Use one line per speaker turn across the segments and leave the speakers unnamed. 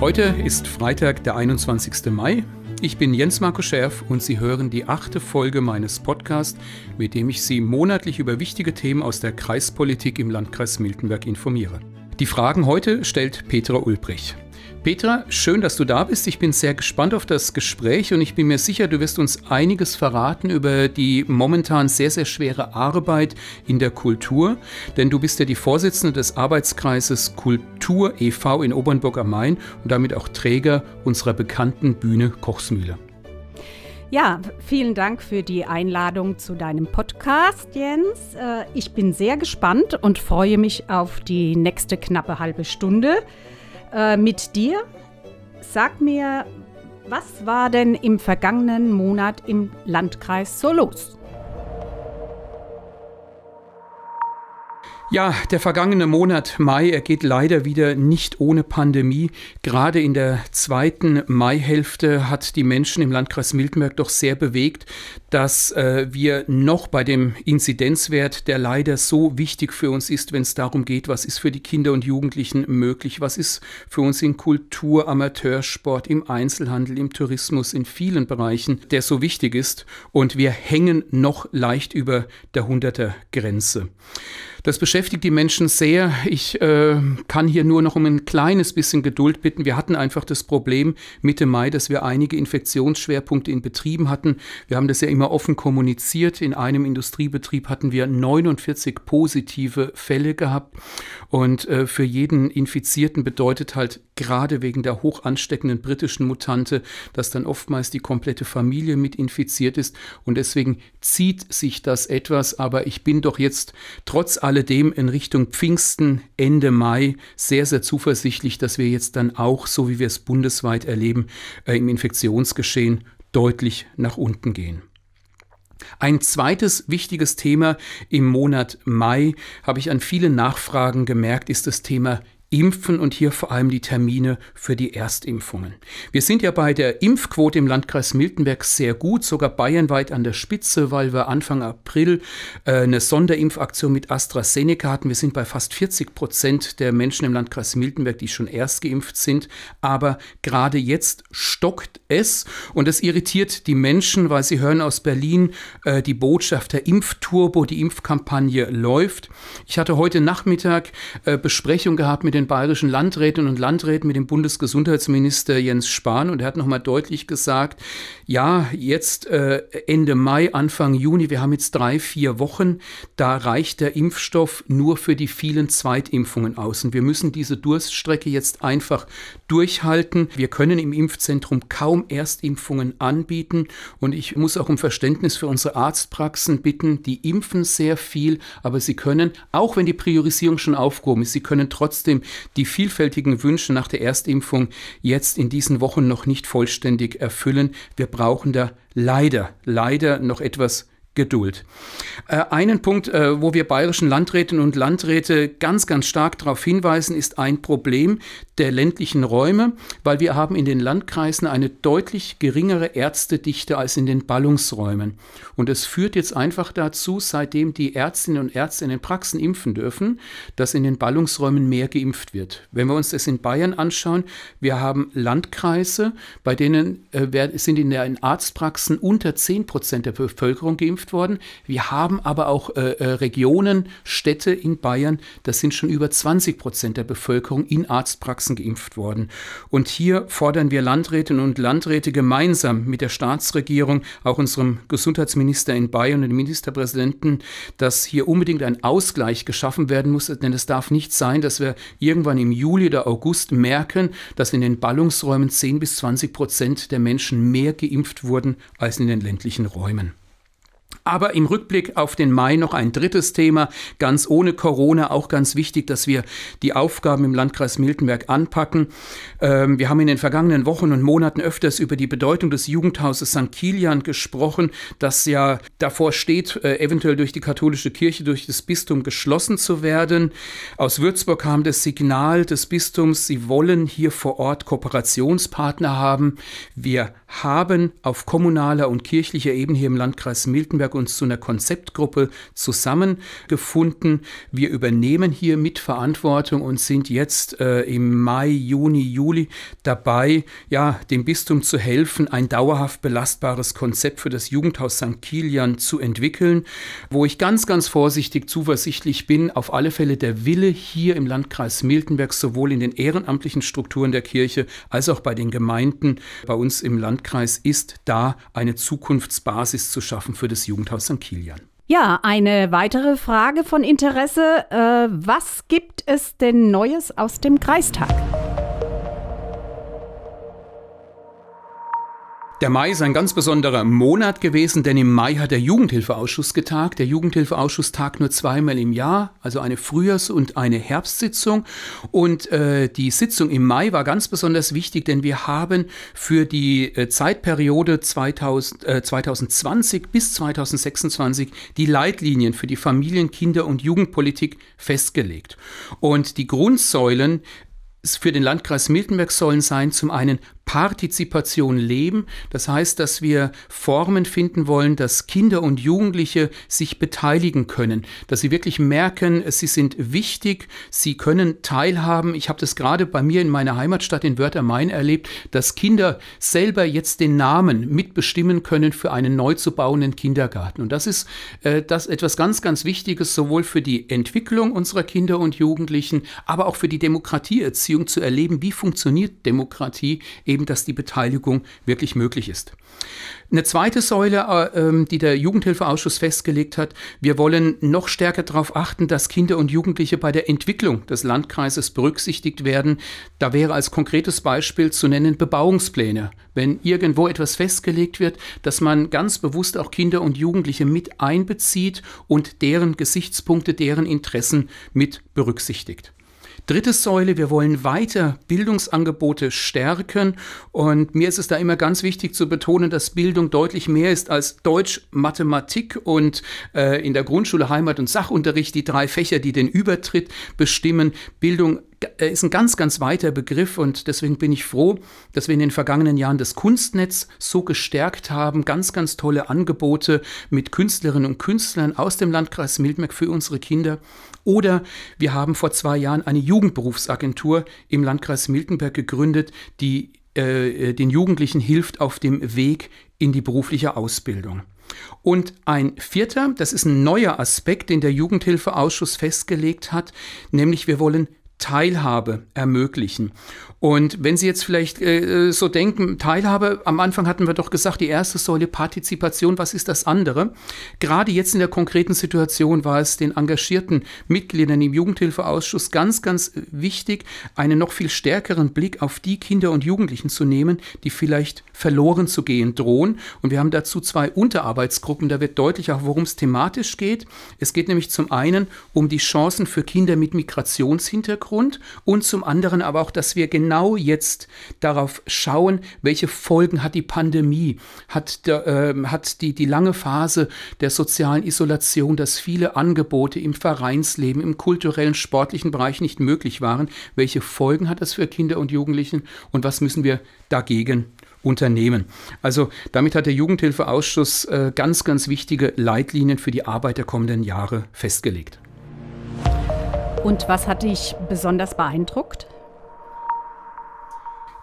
Heute ist Freitag, der 21. Mai. Ich bin Jens Marco Schärf und Sie hören die achte Folge meines Podcasts, mit dem ich Sie monatlich über wichtige Themen aus der Kreispolitik im Landkreis Miltenberg informiere. Die Fragen heute stellt Petra Ulbrich. Petra, schön, dass du da bist. Ich bin sehr gespannt auf das Gespräch und ich bin mir sicher, du wirst uns einiges verraten über die momentan sehr, sehr schwere Arbeit in der Kultur. Denn du bist ja die Vorsitzende des Arbeitskreises Kultur e.V. in Obernburg am Main und damit auch Träger unserer bekannten Bühne Kochsmühle.
Ja, vielen Dank für die Einladung zu deinem Podcast, Jens. Äh, ich bin sehr gespannt und freue mich auf die nächste knappe halbe Stunde äh, mit dir. Sag mir, was war denn im vergangenen Monat im Landkreis so los?
Ja, der vergangene Monat Mai, er geht leider wieder nicht ohne Pandemie. Gerade in der zweiten Maihälfte hat die Menschen im Landkreis Miltenberg doch sehr bewegt, dass äh, wir noch bei dem Inzidenzwert, der leider so wichtig für uns ist, wenn es darum geht, was ist für die Kinder und Jugendlichen möglich, was ist für uns in Kultur, Amateursport, im Einzelhandel, im Tourismus, in vielen Bereichen, der so wichtig ist. Und wir hängen noch leicht über der 100er Grenze. Das beschäftigt die Menschen sehr. Ich äh, kann hier nur noch um ein kleines bisschen Geduld bitten. Wir hatten einfach das Problem Mitte Mai, dass wir einige Infektionsschwerpunkte in Betrieben hatten. Wir haben das ja immer offen kommuniziert. In einem Industriebetrieb hatten wir 49 positive Fälle gehabt. Und äh, für jeden Infizierten bedeutet halt gerade wegen der hoch ansteckenden britischen Mutante, dass dann oftmals die komplette Familie mit infiziert ist. Und deswegen zieht sich das etwas. Aber ich bin doch jetzt trotz alledem in Richtung Pfingsten Ende Mai sehr, sehr zuversichtlich, dass wir jetzt dann auch, so wie wir es bundesweit erleben, äh, im Infektionsgeschehen deutlich nach unten gehen. Ein zweites wichtiges Thema im Monat Mai habe ich an vielen Nachfragen gemerkt, ist das Thema Impfen und hier vor allem die Termine für die Erstimpfungen. Wir sind ja bei der Impfquote im Landkreis Miltenberg sehr gut, sogar bayernweit an der Spitze, weil wir Anfang April äh, eine Sonderimpfaktion mit AstraZeneca hatten. Wir sind bei fast 40 Prozent der Menschen im Landkreis Miltenberg, die schon erst geimpft sind. Aber gerade jetzt stockt es und es irritiert die Menschen, weil sie hören aus Berlin äh, die Botschaft der Impfturbo, die Impfkampagne läuft. Ich hatte heute Nachmittag äh, Besprechung gehabt mit den den bayerischen Landräten und Landräten mit dem Bundesgesundheitsminister Jens Spahn und er hat nochmal deutlich gesagt, ja, jetzt äh, Ende Mai, Anfang Juni, wir haben jetzt drei, vier Wochen, da reicht der Impfstoff nur für die vielen Zweitimpfungen aus. Und wir müssen diese Durststrecke jetzt einfach durchhalten. Wir können im Impfzentrum kaum Erstimpfungen anbieten und ich muss auch um Verständnis für unsere Arztpraxen bitten, die impfen sehr viel, aber sie können, auch wenn die Priorisierung schon aufgehoben ist, sie können trotzdem die vielfältigen Wünsche nach der Erstimpfung jetzt in diesen Wochen noch nicht vollständig erfüllen. Wir brauchen da leider, leider noch etwas Geduld. Äh, einen Punkt, äh, wo wir bayerischen Landrätinnen und Landräte ganz, ganz stark darauf hinweisen, ist ein Problem der ländlichen Räume, weil wir haben in den Landkreisen eine deutlich geringere Ärztedichte als in den Ballungsräumen. Und es führt jetzt einfach dazu, seitdem die Ärztinnen und Ärzte in den Praxen impfen dürfen, dass in den Ballungsräumen mehr geimpft wird. Wenn wir uns das in Bayern anschauen, wir haben Landkreise, bei denen äh, sind in den Arztpraxen unter 10 Prozent der Bevölkerung geimpft geimpft worden. Wir haben aber auch äh, äh, Regionen, Städte in Bayern, das sind schon über 20 Prozent der Bevölkerung in Arztpraxen geimpft worden. Und hier fordern wir Landrätinnen und Landräte gemeinsam mit der Staatsregierung, auch unserem Gesundheitsminister in Bayern und dem Ministerpräsidenten, dass hier unbedingt ein Ausgleich geschaffen werden muss, denn es darf nicht sein, dass wir irgendwann im Juli oder August merken, dass in den Ballungsräumen 10 bis 20 Prozent der Menschen mehr geimpft wurden als in den ländlichen Räumen. Aber im Rückblick auf den Mai noch ein drittes Thema, ganz ohne Corona, auch ganz wichtig, dass wir die Aufgaben im Landkreis Miltenberg anpacken. Ähm, wir haben in den vergangenen Wochen und Monaten öfters über die Bedeutung des Jugendhauses St. Kilian gesprochen, das ja davor steht, äh, eventuell durch die katholische Kirche, durch das Bistum geschlossen zu werden. Aus Würzburg kam das Signal des Bistums, sie wollen hier vor Ort Kooperationspartner haben. Wir haben auf kommunaler und kirchlicher Ebene hier im Landkreis Miltenberg Miltenberg uns zu einer Konzeptgruppe zusammengefunden. Wir übernehmen hier Mitverantwortung und sind jetzt äh, im Mai, Juni, Juli dabei, ja, dem Bistum zu helfen, ein dauerhaft belastbares Konzept für das Jugendhaus St. Kilian zu entwickeln, wo ich ganz, ganz vorsichtig zuversichtlich bin, auf alle Fälle der Wille hier im Landkreis Miltenberg sowohl in den ehrenamtlichen Strukturen der Kirche als auch bei den Gemeinden bei uns im Landkreis ist, da eine Zukunftsbasis zu schaffen für das Jugendhaus St. Kilian.
Ja, eine weitere Frage von Interesse. Äh, was gibt es denn Neues aus dem Kreistag?
Der Mai ist ein ganz besonderer Monat gewesen, denn im Mai hat der Jugendhilfeausschuss getagt. Der Jugendhilfeausschuss tagt nur zweimal im Jahr, also eine Frühjahrs- und eine Herbstsitzung. Und äh, die Sitzung im Mai war ganz besonders wichtig, denn wir haben für die äh, Zeitperiode 2000, äh, 2020 bis 2026 die Leitlinien für die Familien-, Kinder- und Jugendpolitik festgelegt. Und die Grundsäulen für den Landkreis Miltenberg sollen sein zum einen Partizipation leben. Das heißt, dass wir Formen finden wollen, dass Kinder und Jugendliche sich beteiligen können, dass sie wirklich merken, sie sind wichtig, sie können teilhaben. Ich habe das gerade bei mir in meiner Heimatstadt in Wörther-Main erlebt, dass Kinder selber jetzt den Namen mitbestimmen können für einen neu zu bauenden Kindergarten. Und das ist äh, das etwas ganz, ganz Wichtiges, sowohl für die Entwicklung unserer Kinder und Jugendlichen, aber auch für die Demokratieerziehung zu erleben, wie funktioniert Demokratie eben eben, dass die Beteiligung wirklich möglich ist. Eine zweite Säule, äh, ähm, die der Jugendhilfeausschuss festgelegt hat, wir wollen noch stärker darauf achten, dass Kinder und Jugendliche bei der Entwicklung des Landkreises berücksichtigt werden. Da wäre als konkretes Beispiel zu nennen Bebauungspläne. Wenn irgendwo etwas festgelegt wird, dass man ganz bewusst auch Kinder und Jugendliche mit einbezieht und deren Gesichtspunkte, deren Interessen mit berücksichtigt. Dritte Säule, wir wollen weiter Bildungsangebote stärken. Und mir ist es da immer ganz wichtig zu betonen, dass Bildung deutlich mehr ist als Deutsch, Mathematik und äh, in der Grundschule Heimat- und Sachunterricht die drei Fächer, die den Übertritt bestimmen. Bildung ist ein ganz, ganz weiter Begriff und deswegen bin ich froh, dass wir in den vergangenen Jahren das Kunstnetz so gestärkt haben. Ganz, ganz tolle Angebote mit Künstlerinnen und Künstlern aus dem Landkreis Mildmerk für unsere Kinder. Oder wir haben vor zwei Jahren eine Jugendberufsagentur im Landkreis Miltenberg gegründet, die äh, den Jugendlichen hilft auf dem Weg in die berufliche Ausbildung. Und ein vierter, das ist ein neuer Aspekt, den der Jugendhilfeausschuss festgelegt hat, nämlich wir wollen Teilhabe ermöglichen. Und wenn Sie jetzt vielleicht äh, so denken, Teilhabe, am Anfang hatten wir doch gesagt, die erste Säule Partizipation, was ist das andere? Gerade jetzt in der konkreten Situation war es den engagierten Mitgliedern im Jugendhilfeausschuss ganz, ganz wichtig, einen noch viel stärkeren Blick auf die Kinder und Jugendlichen zu nehmen, die vielleicht verloren zu gehen drohen. Und wir haben dazu zwei Unterarbeitsgruppen, da wird deutlich auch, worum es thematisch geht. Es geht nämlich zum einen um die Chancen für Kinder mit Migrationshintergrund und zum anderen aber auch, dass wir genau genau jetzt darauf schauen, welche Folgen hat die Pandemie, hat, der, äh, hat die, die lange Phase der sozialen Isolation, dass viele Angebote im Vereinsleben, im kulturellen, sportlichen Bereich nicht möglich waren. Welche Folgen hat das für Kinder und Jugendlichen und was müssen wir dagegen unternehmen. Also damit hat der Jugendhilfeausschuss äh, ganz, ganz wichtige Leitlinien für die Arbeit der kommenden Jahre festgelegt.
Und was hat dich besonders beeindruckt?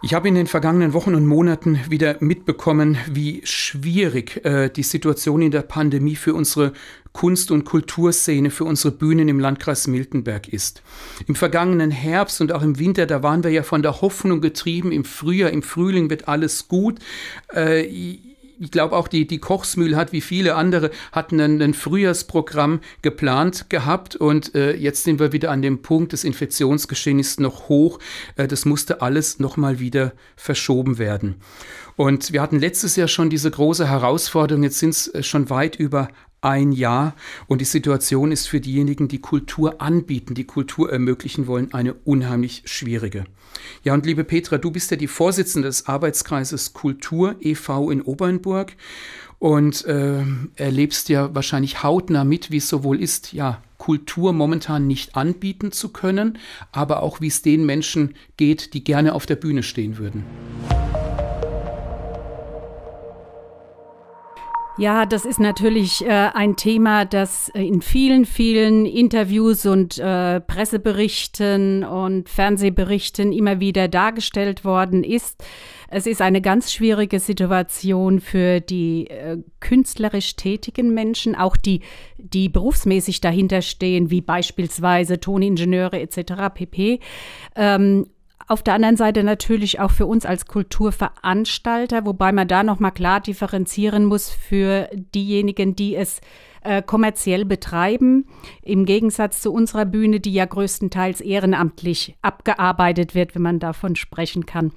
Ich habe in den vergangenen Wochen und Monaten wieder mitbekommen, wie schwierig äh, die Situation in der Pandemie für unsere Kunst- und Kulturszene, für unsere Bühnen im Landkreis Miltenberg ist. Im vergangenen Herbst und auch im Winter, da waren wir ja von der Hoffnung getrieben, im Frühjahr, im Frühling wird alles gut. Äh, ich glaube auch die, die Kochsmühl hat wie viele andere hatten ein, ein Frühjahrsprogramm geplant gehabt und äh, jetzt sind wir wieder an dem Punkt, das Infektionsgeschehen ist noch hoch. Äh, das musste alles nochmal wieder verschoben werden. Und wir hatten letztes Jahr schon diese große Herausforderung, jetzt sind es äh, schon weit über ein Jahr. Und die Situation ist für diejenigen, die Kultur anbieten, die Kultur ermöglichen wollen, eine unheimlich schwierige. Ja, und liebe Petra, du bist ja die Vorsitzende des Arbeitskreises Kultur e.V. in Obernburg und äh, erlebst ja wahrscheinlich hautnah mit, wie es sowohl ist, ja, Kultur momentan nicht anbieten zu können, aber auch wie es den Menschen geht, die gerne auf der Bühne stehen würden.
Ja, das ist natürlich äh, ein Thema, das äh, in vielen, vielen Interviews und äh, Presseberichten und Fernsehberichten immer wieder dargestellt worden ist. Es ist eine ganz schwierige Situation für die äh, künstlerisch tätigen Menschen, auch die, die berufsmäßig dahinter stehen, wie beispielsweise Toningenieure etc. pp. Ähm, auf der anderen Seite natürlich auch für uns als Kulturveranstalter, wobei man da nochmal klar differenzieren muss für diejenigen, die es äh, kommerziell betreiben, im Gegensatz zu unserer Bühne, die ja größtenteils ehrenamtlich abgearbeitet wird, wenn man davon sprechen kann.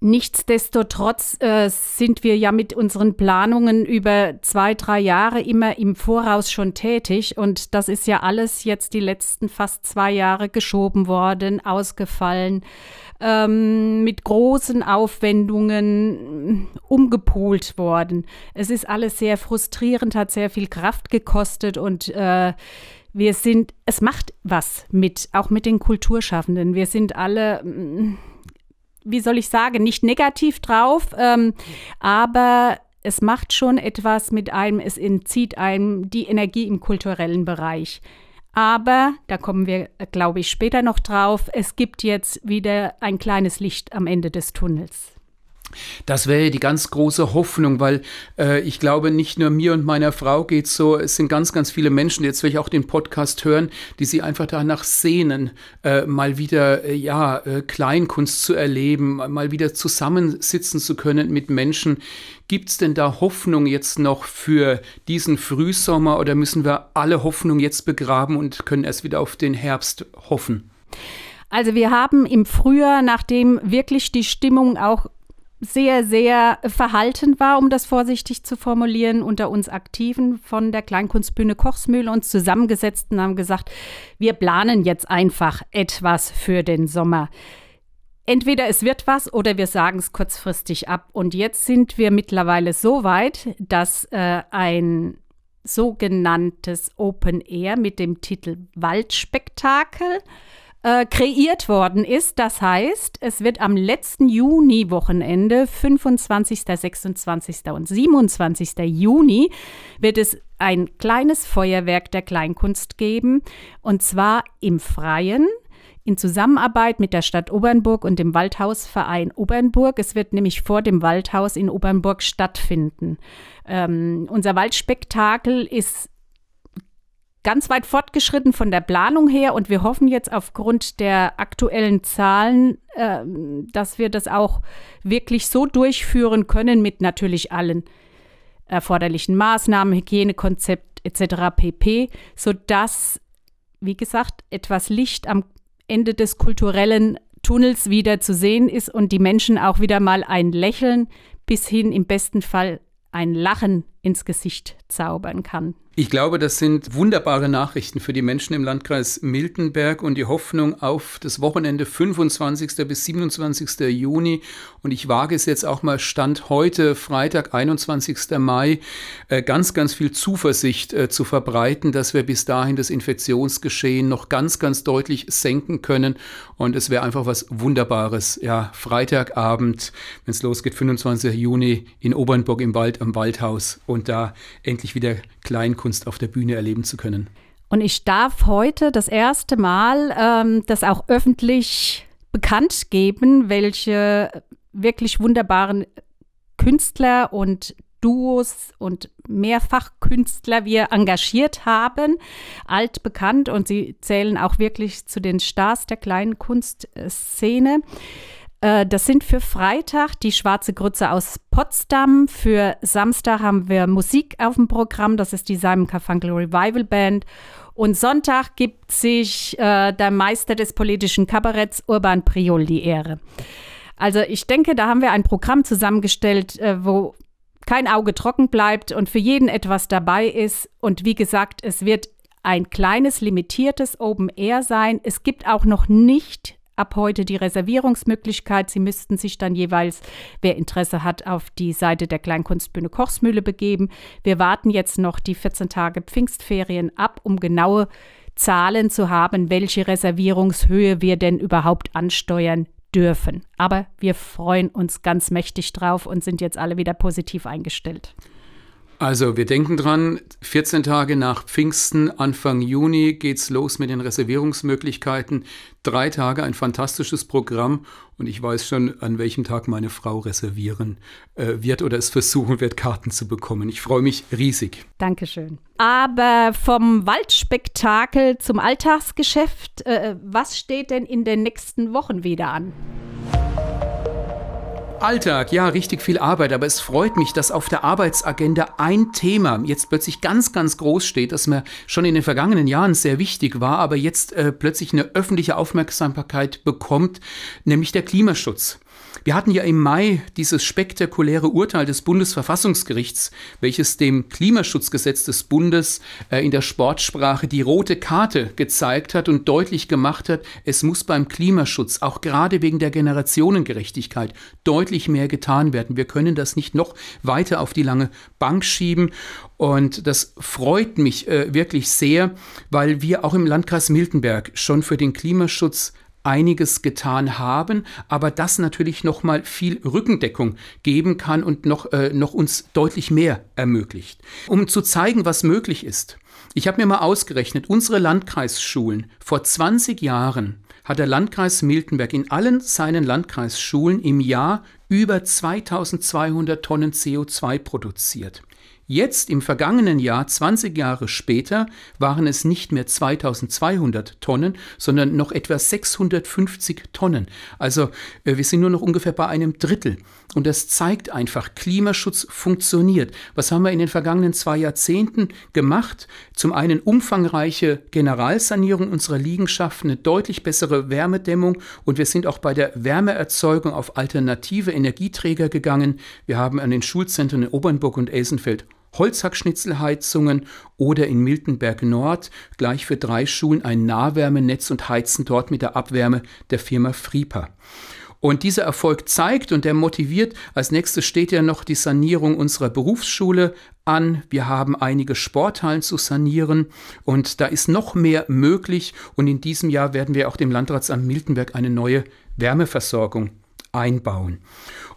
Nichtsdestotrotz äh, sind wir ja mit unseren Planungen über zwei, drei Jahre immer im Voraus schon tätig. Und das ist ja alles jetzt die letzten fast zwei Jahre geschoben worden, ausgefallen, ähm, mit großen Aufwendungen umgepolt worden. Es ist alles sehr frustrierend, hat sehr viel Kraft gekostet und äh, wir sind, es macht was mit, auch mit den Kulturschaffenden. Wir sind alle wie soll ich sagen, nicht negativ drauf, ähm, aber es macht schon etwas mit einem, es entzieht einem die Energie im kulturellen Bereich. Aber, da kommen wir, glaube ich, später noch drauf, es gibt jetzt wieder ein kleines Licht am Ende des Tunnels.
Das wäre die ganz große Hoffnung, weil äh, ich glaube, nicht nur mir und meiner Frau geht so, es sind ganz, ganz viele Menschen, die jetzt vielleicht auch den Podcast hören, die sich einfach danach sehnen, äh, mal wieder äh, ja äh, Kleinkunst zu erleben, mal wieder zusammensitzen zu können mit Menschen. Gibt es denn da Hoffnung jetzt noch für diesen Frühsommer oder müssen wir alle Hoffnung jetzt begraben und können erst wieder auf den Herbst hoffen?
Also wir haben im Frühjahr, nachdem wirklich die Stimmung auch sehr, sehr verhalten war, um das vorsichtig zu formulieren, unter uns Aktiven von der Kleinkunstbühne Kochsmühle uns zusammengesetzt und haben gesagt, wir planen jetzt einfach etwas für den Sommer. Entweder es wird was oder wir sagen es kurzfristig ab. Und jetzt sind wir mittlerweile so weit, dass äh, ein sogenanntes Open Air mit dem Titel Waldspektakel äh, kreiert worden ist. Das heißt, es wird am letzten Juni-Wochenende, 25., 26. und 27. Juni, wird es ein kleines Feuerwerk der Kleinkunst geben. Und zwar im Freien in Zusammenarbeit mit der Stadt Obernburg und dem Waldhausverein Obernburg. Es wird nämlich vor dem Waldhaus in Obernburg stattfinden. Ähm, unser Waldspektakel ist ganz weit fortgeschritten von der Planung her und wir hoffen jetzt aufgrund der aktuellen Zahlen, äh, dass wir das auch wirklich so durchführen können mit natürlich allen erforderlichen Maßnahmen, Hygienekonzept etc. pp, sodass, wie gesagt, etwas Licht am Ende des kulturellen Tunnels wieder zu sehen ist und die Menschen auch wieder mal ein Lächeln bis hin im besten Fall ein Lachen ins Gesicht zaubern kann.
Ich glaube, das sind wunderbare Nachrichten für die Menschen im Landkreis Miltenberg und die Hoffnung auf das Wochenende 25. bis 27. Juni. Und ich wage es jetzt auch mal Stand heute, Freitag, 21. Mai, äh, ganz, ganz viel Zuversicht äh, zu verbreiten, dass wir bis dahin das Infektionsgeschehen noch ganz, ganz deutlich senken können. Und es wäre einfach was Wunderbares. Ja, Freitagabend, wenn es losgeht, 25. Juni in Obernburg im Wald am Waldhaus und da endlich wieder Kleinkunst auf der Bühne erleben zu können.
Und ich darf heute das erste Mal ähm, das auch öffentlich bekannt geben, welche wirklich wunderbaren Künstler und Duos und Mehrfachkünstler wir engagiert haben, altbekannt und sie zählen auch wirklich zu den Stars der kleinen Kunstszene. Äh, das sind für Freitag die Schwarze Grütze aus Potsdam. Für Samstag haben wir Musik auf dem Programm. Das ist die Simon Carfunkel Revival Band. Und Sonntag gibt sich äh, der Meister des politischen Kabaretts Urban Priol die Ehre. Also ich denke, da haben wir ein Programm zusammengestellt, äh, wo kein Auge trocken bleibt und für jeden etwas dabei ist. Und wie gesagt, es wird ein kleines, limitiertes Open Air sein. Es gibt auch noch nicht ab heute die Reservierungsmöglichkeit. Sie müssten sich dann jeweils, wer Interesse hat, auf die Seite der Kleinkunstbühne Kochsmühle begeben. Wir warten jetzt noch die 14 Tage Pfingstferien ab, um genaue Zahlen zu haben, welche Reservierungshöhe wir denn überhaupt ansteuern dürfen. Aber wir freuen uns ganz mächtig drauf und sind jetzt alle wieder positiv eingestellt.
Also wir denken dran, 14 Tage nach Pfingsten, Anfang Juni geht's los mit den Reservierungsmöglichkeiten. Drei Tage, ein fantastisches Programm und ich weiß schon, an welchem Tag meine Frau reservieren äh, wird oder es versuchen wird, Karten zu bekommen. Ich freue mich riesig.
Dankeschön. Aber vom Waldspektakel zum Alltagsgeschäft, äh, was steht denn in den nächsten Wochen wieder an?
Alltag, ja, richtig viel Arbeit, aber es freut mich, dass auf der Arbeitsagenda ein Thema jetzt plötzlich ganz, ganz groß steht, das mir schon in den vergangenen Jahren sehr wichtig war, aber jetzt äh, plötzlich eine öffentliche Aufmerksamkeit bekommt, nämlich der Klimaschutz. Wir hatten ja im Mai dieses spektakuläre Urteil des Bundesverfassungsgerichts, welches dem Klimaschutzgesetz des Bundes äh, in der Sportsprache die rote Karte gezeigt hat und deutlich gemacht hat, es muss beim Klimaschutz auch gerade wegen der Generationengerechtigkeit deutlich mehr getan werden. Wir können das nicht noch weiter auf die lange Bank schieben. Und das freut mich äh, wirklich sehr, weil wir auch im Landkreis Miltenberg schon für den Klimaschutz einiges getan haben, aber das natürlich noch mal viel Rückendeckung geben kann und noch, äh, noch uns deutlich mehr ermöglicht. Um zu zeigen, was möglich ist. Ich habe mir mal ausgerechnet, unsere Landkreisschulen vor 20 Jahren hat der Landkreis Miltenberg in allen seinen Landkreisschulen im Jahr über 2200 Tonnen CO2 produziert. Jetzt im vergangenen Jahr, 20 Jahre später, waren es nicht mehr 2200 Tonnen, sondern noch etwa 650 Tonnen. Also äh, wir sind nur noch ungefähr bei einem Drittel. Und das zeigt einfach, Klimaschutz funktioniert. Was haben wir in den vergangenen zwei Jahrzehnten gemacht? Zum einen umfangreiche Generalsanierung unserer Liegenschaften, eine deutlich bessere Wärmedämmung und wir sind auch bei der Wärmeerzeugung auf alternative Energieträger gegangen. Wir haben an den Schulzentren in Obernburg und Elsenfeld Holzhackschnitzelheizungen oder in Miltenberg Nord gleich für drei Schulen ein Nahwärmenetz und heizen dort mit der Abwärme der Firma Frieper. Und dieser Erfolg zeigt und der motiviert, als nächstes steht ja noch die Sanierung unserer Berufsschule an. Wir haben einige Sporthallen zu sanieren und da ist noch mehr möglich. Und in diesem Jahr werden wir auch dem Landratsamt Miltenberg eine neue Wärmeversorgung einbauen.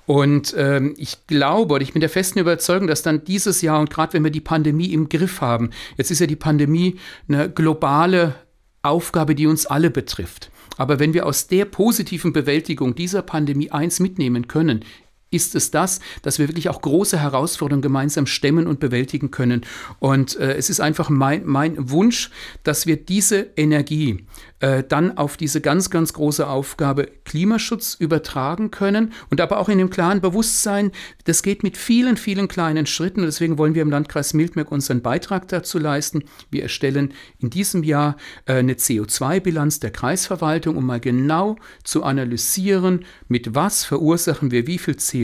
Und ähm, ich glaube oder ich bin der festen Überzeugung, dass dann dieses Jahr und gerade wenn wir die Pandemie im Griff haben, jetzt ist ja die Pandemie eine globale Aufgabe, die uns alle betrifft. Aber wenn wir aus der positiven Bewältigung dieser Pandemie eins mitnehmen können, ist es das, dass wir wirklich auch große Herausforderungen gemeinsam stemmen und bewältigen können. Und äh, es ist einfach mein, mein Wunsch, dass wir diese Energie äh, dann auf diese ganz, ganz große Aufgabe Klimaschutz übertragen können und aber auch in dem klaren Bewusstsein, das geht mit vielen, vielen kleinen Schritten. Und deswegen wollen wir im Landkreis Mildmerk unseren Beitrag dazu leisten. Wir erstellen in diesem Jahr äh, eine CO2-Bilanz der Kreisverwaltung, um mal genau zu analysieren, mit was verursachen wir wie viel CO2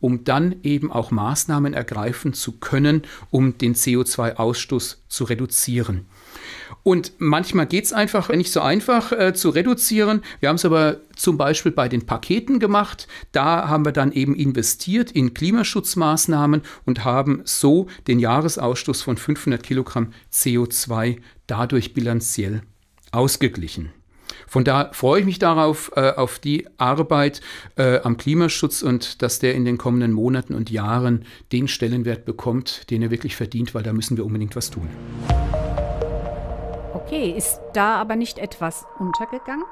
um dann eben auch Maßnahmen ergreifen zu können, um den CO2-Ausstoß zu reduzieren. Und manchmal geht es einfach nicht so einfach äh, zu reduzieren. Wir haben es aber zum Beispiel bei den Paketen gemacht. Da haben wir dann eben investiert in Klimaschutzmaßnahmen und haben so den Jahresausstoß von 500 Kilogramm CO2 dadurch bilanziell ausgeglichen. Von da freue ich mich darauf, äh, auf die Arbeit äh, am Klimaschutz und dass der in den kommenden Monaten und Jahren den Stellenwert bekommt, den er wirklich verdient, weil da müssen wir unbedingt was tun.
Okay, ist da aber nicht etwas untergegangen?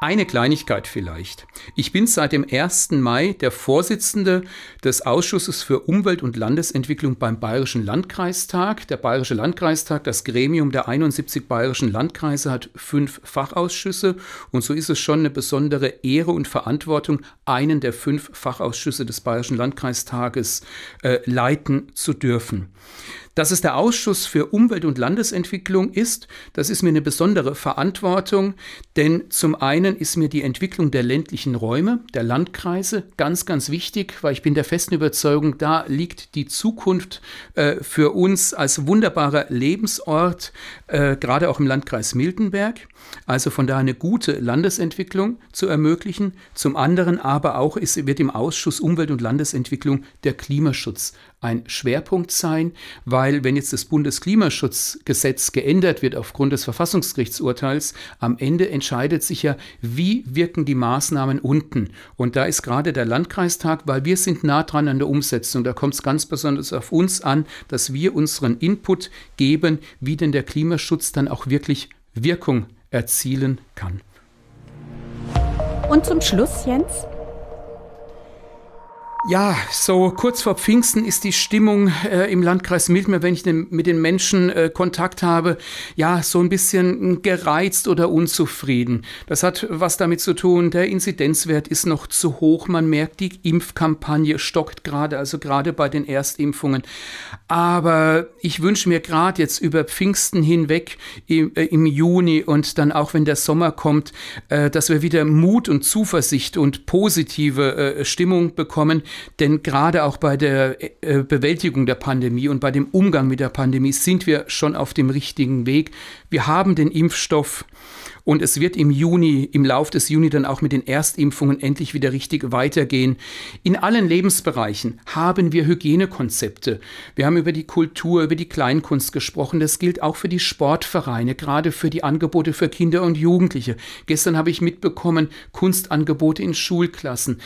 Eine Kleinigkeit vielleicht. Ich bin seit dem 1. Mai der Vorsitzende des Ausschusses für Umwelt und Landesentwicklung beim Bayerischen Landkreistag. Der Bayerische Landkreistag, das Gremium der 71 bayerischen Landkreise, hat fünf Fachausschüsse und so ist es schon eine besondere Ehre und Verantwortung, einen der fünf Fachausschüsse des Bayerischen Landkreistages äh, leiten zu dürfen. Dass es der Ausschuss für Umwelt- und Landesentwicklung ist, das ist mir eine besondere Verantwortung, denn zum einen ist mir die Entwicklung der ländlichen Räume, der Landkreise ganz, ganz wichtig, weil ich bin der festen Überzeugung, da liegt die Zukunft äh, für uns als wunderbarer Lebensort, äh, gerade auch im Landkreis Miltenberg. Also von daher eine gute Landesentwicklung zu ermöglichen. Zum anderen aber auch ist, wird im Ausschuss Umwelt- und Landesentwicklung der Klimaschutz ein Schwerpunkt sein, weil wenn jetzt das Bundesklimaschutzgesetz geändert wird aufgrund des Verfassungsgerichtsurteils, am Ende entscheidet sich ja, wie wirken die Maßnahmen unten. Und da ist gerade der Landkreistag, weil wir sind nah dran an der Umsetzung. Da kommt es ganz besonders auf uns an, dass wir unseren Input geben, wie denn der Klimaschutz dann auch wirklich Wirkung erzielen kann.
Und zum Schluss, Jens,
ja, so kurz vor Pfingsten ist die Stimmung äh, im Landkreis Mildmer, wenn ich den, mit den Menschen äh, Kontakt habe, ja, so ein bisschen gereizt oder unzufrieden. Das hat was damit zu tun, der Inzidenzwert ist noch zu hoch. Man merkt, die Impfkampagne stockt gerade, also gerade bei den Erstimpfungen. Aber ich wünsche mir gerade jetzt über Pfingsten hinweg im, äh, im, Juni und dann auch, wenn der Sommer kommt, äh, dass wir wieder Mut und Zuversicht und positive äh, Stimmung bekommen denn gerade auch bei der äh, Bewältigung der Pandemie und bei dem Umgang mit der Pandemie sind wir schon auf dem richtigen Weg. Wir haben den Impfstoff und es wird im Juni, im Lauf des Juni dann auch mit den Erstimpfungen endlich wieder richtig weitergehen. In allen Lebensbereichen haben wir Hygienekonzepte. Wir haben über die Kultur, über die Kleinkunst gesprochen. Das gilt auch für die Sportvereine, gerade für die Angebote für Kinder und Jugendliche. Gestern habe ich mitbekommen, Kunstangebote in Schulklassen.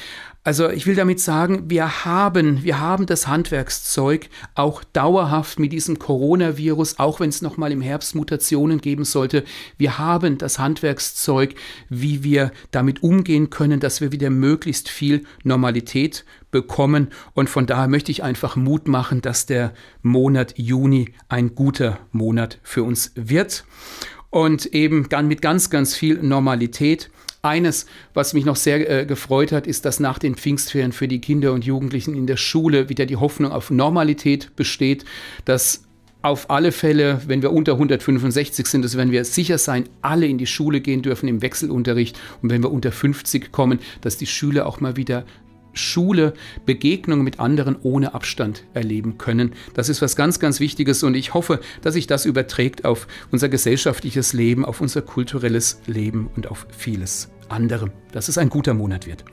Also ich will damit sagen, wir haben, wir haben das Handwerkszeug auch dauerhaft mit diesem Coronavirus, auch wenn es nochmal im Herbst Mutationen geben sollte. Wir haben das Handwerkszeug, wie wir damit umgehen können, dass wir wieder möglichst viel Normalität bekommen. Und von daher möchte ich einfach Mut machen, dass der Monat Juni ein guter Monat für uns wird. Und eben dann mit ganz, ganz viel Normalität. Eines, was mich noch sehr äh, gefreut hat, ist, dass nach den Pfingstferien für die Kinder und Jugendlichen in der Schule wieder die Hoffnung auf Normalität besteht, dass auf alle Fälle, wenn wir unter 165 sind, dass wenn wir sicher sein, alle in die Schule gehen dürfen im Wechselunterricht und wenn wir unter 50 kommen, dass die Schüler auch mal wieder Schule Begegnungen mit anderen ohne Abstand erleben können. Das ist was ganz, ganz Wichtiges und ich hoffe, dass sich das überträgt auf unser gesellschaftliches Leben, auf unser kulturelles Leben und auf vieles andere. Dass es ein guter Monat wird.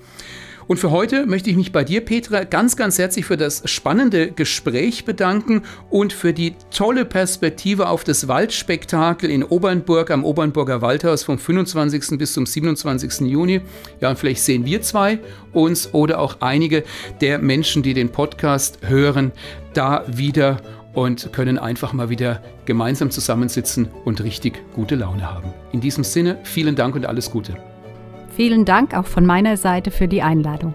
Und für heute möchte ich mich bei dir, Petra, ganz, ganz herzlich für das spannende Gespräch bedanken und für die tolle Perspektive auf das Waldspektakel in Obernburg am Obernburger Waldhaus vom 25. bis zum 27. Juni. Ja, und vielleicht sehen wir zwei uns oder auch einige der Menschen, die den Podcast hören, da wieder und können einfach mal wieder gemeinsam zusammensitzen und richtig gute Laune haben. In diesem Sinne, vielen Dank und alles Gute.
Vielen Dank auch von meiner Seite für die Einladung.